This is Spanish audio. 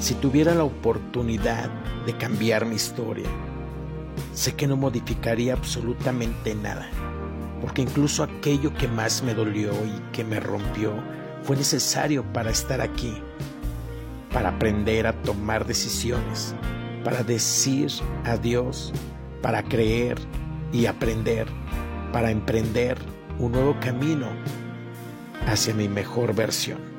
Si tuviera la oportunidad de cambiar mi historia, sé que no modificaría absolutamente nada, porque incluso aquello que más me dolió y que me rompió fue necesario para estar aquí, para aprender a tomar decisiones, para decir adiós, para creer y aprender, para emprender un nuevo camino hacia mi mejor versión.